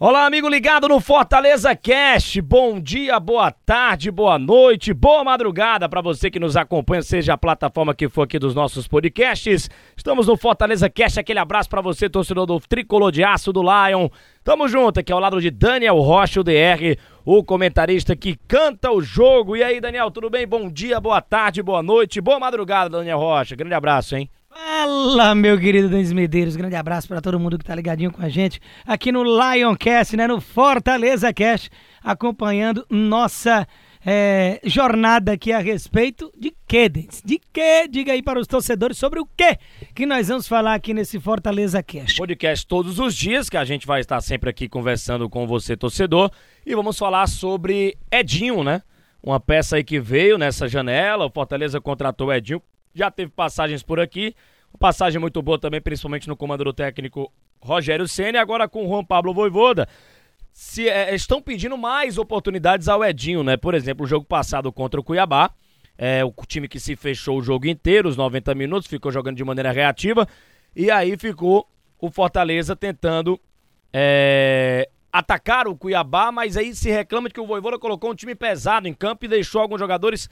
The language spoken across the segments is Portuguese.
Olá, amigo ligado no Fortaleza Cast. Bom dia, boa tarde, boa noite, boa madrugada para você que nos acompanha, seja a plataforma que for aqui dos nossos podcasts. Estamos no Fortaleza Cast. Aquele abraço para você, torcedor do Tricolor de Aço do Lion. Tamo junto aqui ao lado de Daniel Rocha, o DR, o comentarista que canta o jogo. E aí, Daniel, tudo bem? Bom dia, boa tarde, boa noite, boa madrugada, Daniel Rocha. Grande abraço, hein? Fala, meu querido Denis Medeiros. Grande abraço para todo mundo que tá ligadinho com a gente aqui no Lioncast, né? No Fortaleza Cast, acompanhando nossa é, jornada aqui a respeito de quê, Denis? De quê? Diga aí para os torcedores sobre o quê que nós vamos falar aqui nesse Fortaleza Cast. Podcast todos os dias, que a gente vai estar sempre aqui conversando com você, torcedor. E vamos falar sobre Edinho, né? Uma peça aí que veio nessa janela. O Fortaleza contratou o Edinho. Já teve passagens por aqui. Uma passagem muito boa também, principalmente no comando do técnico Rogério Senna. Agora com o Juan Pablo Voivoda se é, estão pedindo mais oportunidades ao Edinho, né? Por exemplo, o jogo passado contra o Cuiabá, é, o time que se fechou o jogo inteiro, os 90 minutos, ficou jogando de maneira reativa, e aí ficou o Fortaleza tentando é, atacar o Cuiabá, mas aí se reclama de que o Voivoda colocou um time pesado em campo e deixou alguns jogadores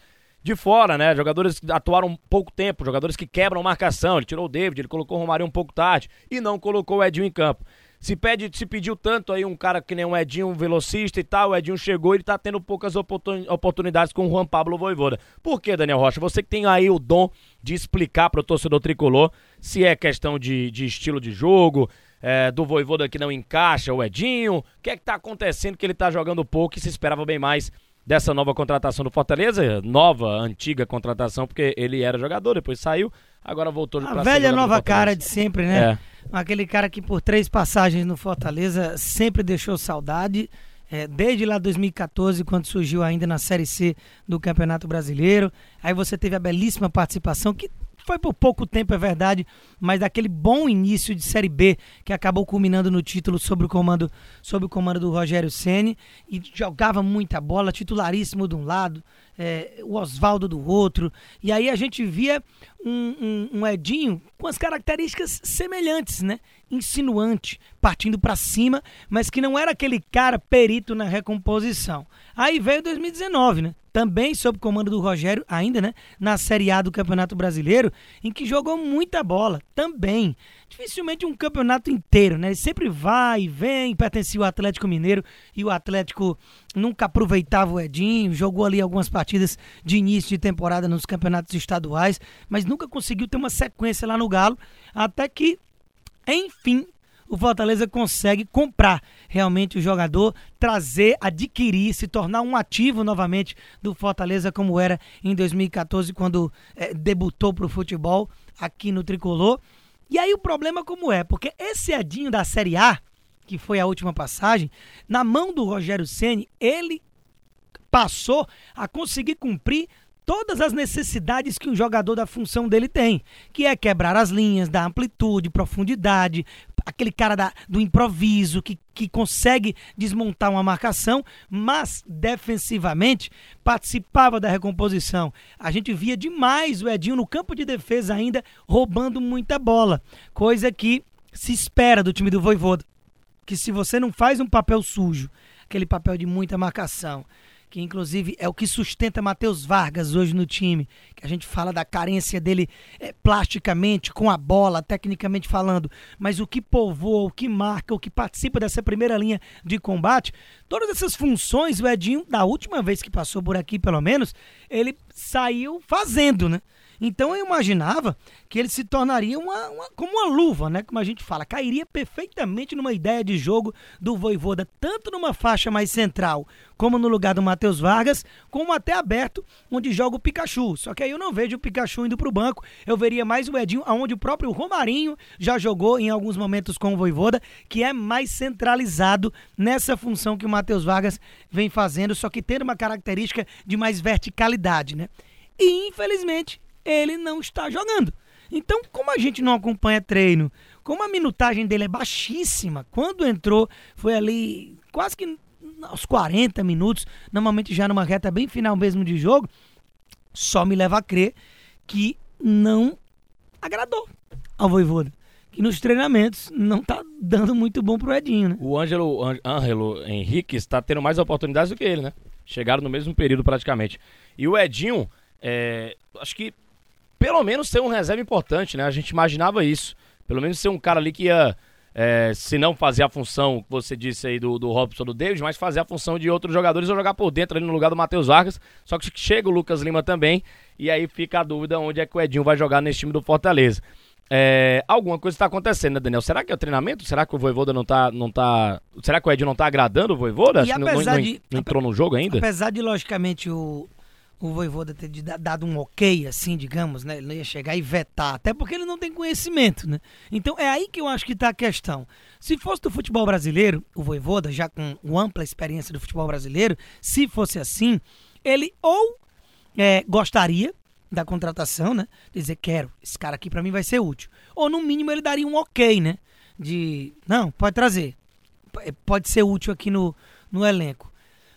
de fora, né? Jogadores que atuaram pouco tempo, jogadores que quebram marcação. Ele tirou o David, ele colocou o Romário um pouco tarde e não colocou o Edinho em campo. Se, pede, se pediu tanto aí um cara que nem um Edinho, um velocista e tal, o Edinho chegou e ele tá tendo poucas oportunidades com o Juan Pablo Voivoda. Por que, Daniel Rocha? Você que tem aí o dom de explicar pro torcedor tricolor se é questão de, de estilo de jogo, é, do Voivoda que não encaixa o Edinho, o que é que tá acontecendo que ele tá jogando pouco e se esperava bem mais dessa nova contratação do Fortaleza, nova, antiga contratação, porque ele era jogador, depois saiu, agora voltou A velha nova cara de sempre, né? É. Aquele cara que por três passagens no Fortaleza sempre deixou saudade. É, desde lá 2014, quando surgiu ainda na Série C do Campeonato Brasileiro. Aí você teve a belíssima participação, que foi por pouco tempo, é verdade, mas daquele bom início de Série B que acabou culminando no título sobre o comando, sobre o comando do Rogério Ceni e jogava muita bola, titularíssimo de um lado, é, o Oswaldo do outro. E aí a gente via um, um, um Edinho com as características semelhantes, né? Insinuante, partindo para cima, mas que não era aquele cara perito na recomposição. Aí veio 2019, né? Também sob comando do Rogério, ainda, né? Na Série A do Campeonato Brasileiro, em que jogou muita bola. Também. Dificilmente um campeonato inteiro, né? Ele sempre vai e vem, pertencia ao Atlético Mineiro e o Atlético nunca aproveitava o Edinho, jogou ali algumas partidas de início de temporada nos campeonatos estaduais, mas nunca conseguiu ter uma sequência lá no Galo, até que, enfim, o Fortaleza consegue comprar realmente o jogador, trazer, adquirir, se tornar um ativo novamente do Fortaleza, como era em 2014, quando é, debutou para o futebol aqui no Tricolor. E aí o problema como é? Porque esse Edinho da Série A, que foi a última passagem, na mão do Rogério Ceni, ele passou a conseguir cumprir todas as necessidades que um jogador da função dele tem, que é quebrar as linhas, dar amplitude, profundidade, aquele cara da, do improviso que, que consegue desmontar uma marcação, mas defensivamente participava da recomposição. A gente via demais o Edinho no campo de defesa ainda roubando muita bola, coisa que se espera do time do Voivoda, que se você não faz um papel sujo, aquele papel de muita marcação, que inclusive é o que sustenta Matheus Vargas hoje no time, que a gente fala da carência dele é, plasticamente, com a bola, tecnicamente falando, mas o que povoa, o que marca, o que participa dessa primeira linha de combate, todas essas funções o Edinho, da última vez que passou por aqui pelo menos, ele saiu fazendo, né? Então eu imaginava que ele se tornaria uma, uma, como uma luva, né? Como a gente fala, cairia perfeitamente numa ideia de jogo do Voivoda, tanto numa faixa mais central, como no lugar do Matheus Vargas, como até aberto, onde joga o Pikachu. Só que aí eu não vejo o Pikachu indo para o banco, eu veria mais o Edinho, aonde o próprio Romarinho já jogou em alguns momentos com o Voivoda, que é mais centralizado nessa função que o Matheus Vargas vem fazendo, só que tendo uma característica de mais verticalidade, né? E infelizmente ele não está jogando. Então, como a gente não acompanha treino, como a minutagem dele é baixíssima, quando entrou foi ali quase que aos 40 minutos, normalmente já numa reta bem final mesmo de jogo, só me leva a crer que não agradou ao Voivoda. Que nos treinamentos não tá dando muito bom pro Edinho, né? O Ângelo, Ângelo Henrique está tendo mais oportunidades do que ele, né? Chegaram no mesmo período praticamente. E o Edinho, é, acho que pelo menos ser um reserva importante, né? A gente imaginava isso. Pelo menos ser um cara ali que ia, é, se não fazer a função que você disse aí do, do Robson do David, mas fazer a função de outros jogadores ou jogar por dentro ali no lugar do Matheus Vargas. Só que chega o Lucas Lima também. E aí fica a dúvida onde é que o Edinho vai jogar nesse time do Fortaleza. É, alguma coisa está acontecendo, né, Daniel? Será que é o treinamento? Será que o Voivoda não tá. Não tá será que o Edinho não tá agradando o Voivoda? E não, não, de, não, entrou no jogo ainda? Apesar de, logicamente, o, o Voivoda ter dado um ok, assim, digamos, né? Ele não ia chegar e vetar, até porque ele não tem conhecimento, né? Então é aí que eu acho que está a questão. Se fosse do futebol brasileiro, o Voivoda, já com ampla experiência do futebol brasileiro, se fosse assim, ele ou é, gostaria da contratação, né? Dizer, quero, esse cara aqui para mim vai ser útil. Ou no mínimo ele daria um ok, né? De, não, pode trazer. Pode ser útil aqui no, no elenco.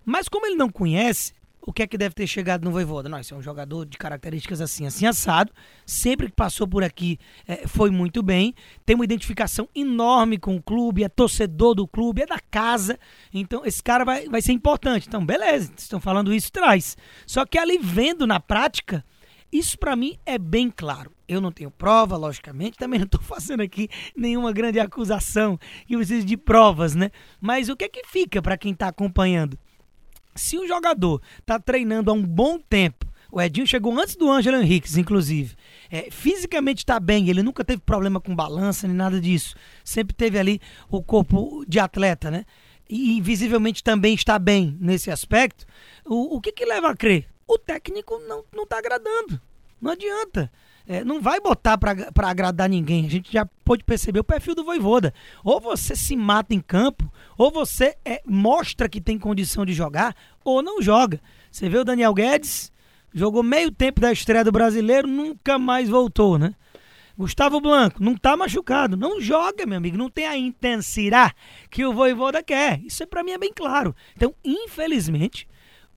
Mas como ele não conhece, o que é que deve ter chegado no Voivoda? Não, esse é um jogador de características assim, assim, assado. Sempre que passou por aqui é, foi muito bem. Tem uma identificação enorme com o clube, é torcedor do clube, é da casa. Então, esse cara vai, vai ser importante. Então, beleza, estão falando isso, traz. Só que ali vendo na prática, isso para mim é bem claro. Eu não tenho prova, logicamente, também não estou fazendo aqui nenhuma grande acusação que precisa de provas, né? Mas o que é que fica para quem está acompanhando? Se o jogador está treinando há um bom tempo, o Edinho chegou antes do Ângelo Henriques, inclusive. É, fisicamente está bem, ele nunca teve problema com balança nem nada disso. Sempre teve ali o corpo de atleta, né? E visivelmente também está bem nesse aspecto. O, o que, que leva a crer? o técnico não, não tá agradando. Não adianta. É, não vai botar para agradar ninguém. A gente já pode perceber o perfil do Voivoda. Ou você se mata em campo, ou você é, mostra que tem condição de jogar, ou não joga. Você vê o Daniel Guedes, jogou meio tempo da estreia do brasileiro, nunca mais voltou, né? Gustavo Blanco, não tá machucado, não joga, meu amigo, não tem a intensidade que o Voivoda quer. Isso é para mim é bem claro. Então, infelizmente,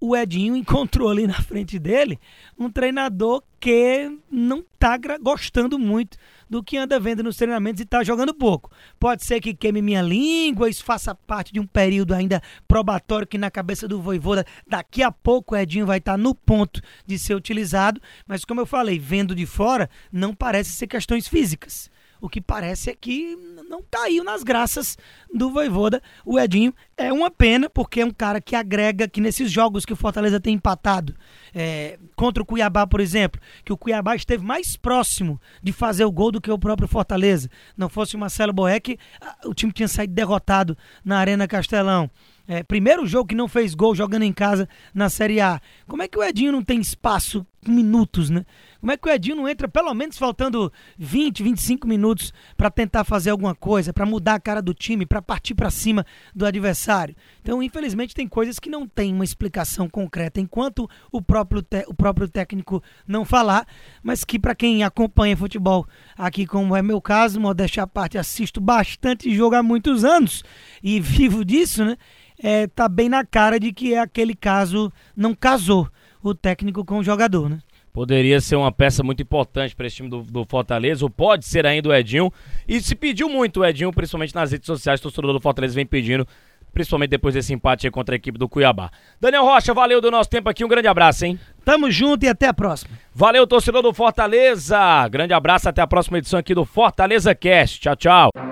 o Edinho encontrou ali na frente dele um treinador que não está gostando muito do que anda vendo nos treinamentos e está jogando pouco. Pode ser que queime minha língua, isso faça parte de um período ainda probatório que na cabeça do Voivoda daqui a pouco o Edinho vai estar tá no ponto de ser utilizado, mas como eu falei, vendo de fora, não parece ser questões físicas. O que parece é que não caiu nas graças do Voivoda. O Edinho é uma pena, porque é um cara que agrega, que nesses jogos que o Fortaleza tem empatado, é, contra o Cuiabá, por exemplo, que o Cuiabá esteve mais próximo de fazer o gol do que o próprio Fortaleza. Não fosse o Marcelo Boeck, o time tinha saído derrotado na Arena Castelão. É, primeiro jogo que não fez gol jogando em casa na Série A. Como é que o Edinho não tem espaço, minutos, né? Como é que o Edinho não entra pelo menos faltando 20, 25 minutos para tentar fazer alguma coisa, para mudar a cara do time, para partir para cima do adversário? Então, infelizmente, tem coisas que não tem uma explicação concreta enquanto o próprio, o próprio técnico não falar, mas que para quem acompanha futebol aqui, como é meu caso, modéstia à parte, assisto bastante jogo há muitos anos e vivo disso, né? É, tá bem na cara de que é aquele caso não casou o técnico com o jogador, né? Poderia ser uma peça muito importante para esse time do, do, Fortaleza, ou pode ser ainda o Edinho. E se pediu muito o Edinho, principalmente nas redes sociais, o torcedor do Fortaleza vem pedindo, principalmente depois desse empate contra a equipe do Cuiabá. Daniel Rocha, valeu do nosso tempo aqui, um grande abraço, hein? Tamo junto e até a próxima. Valeu, torcedor do Fortaleza. Grande abraço, até a próxima edição aqui do Fortaleza Cast. Tchau, tchau.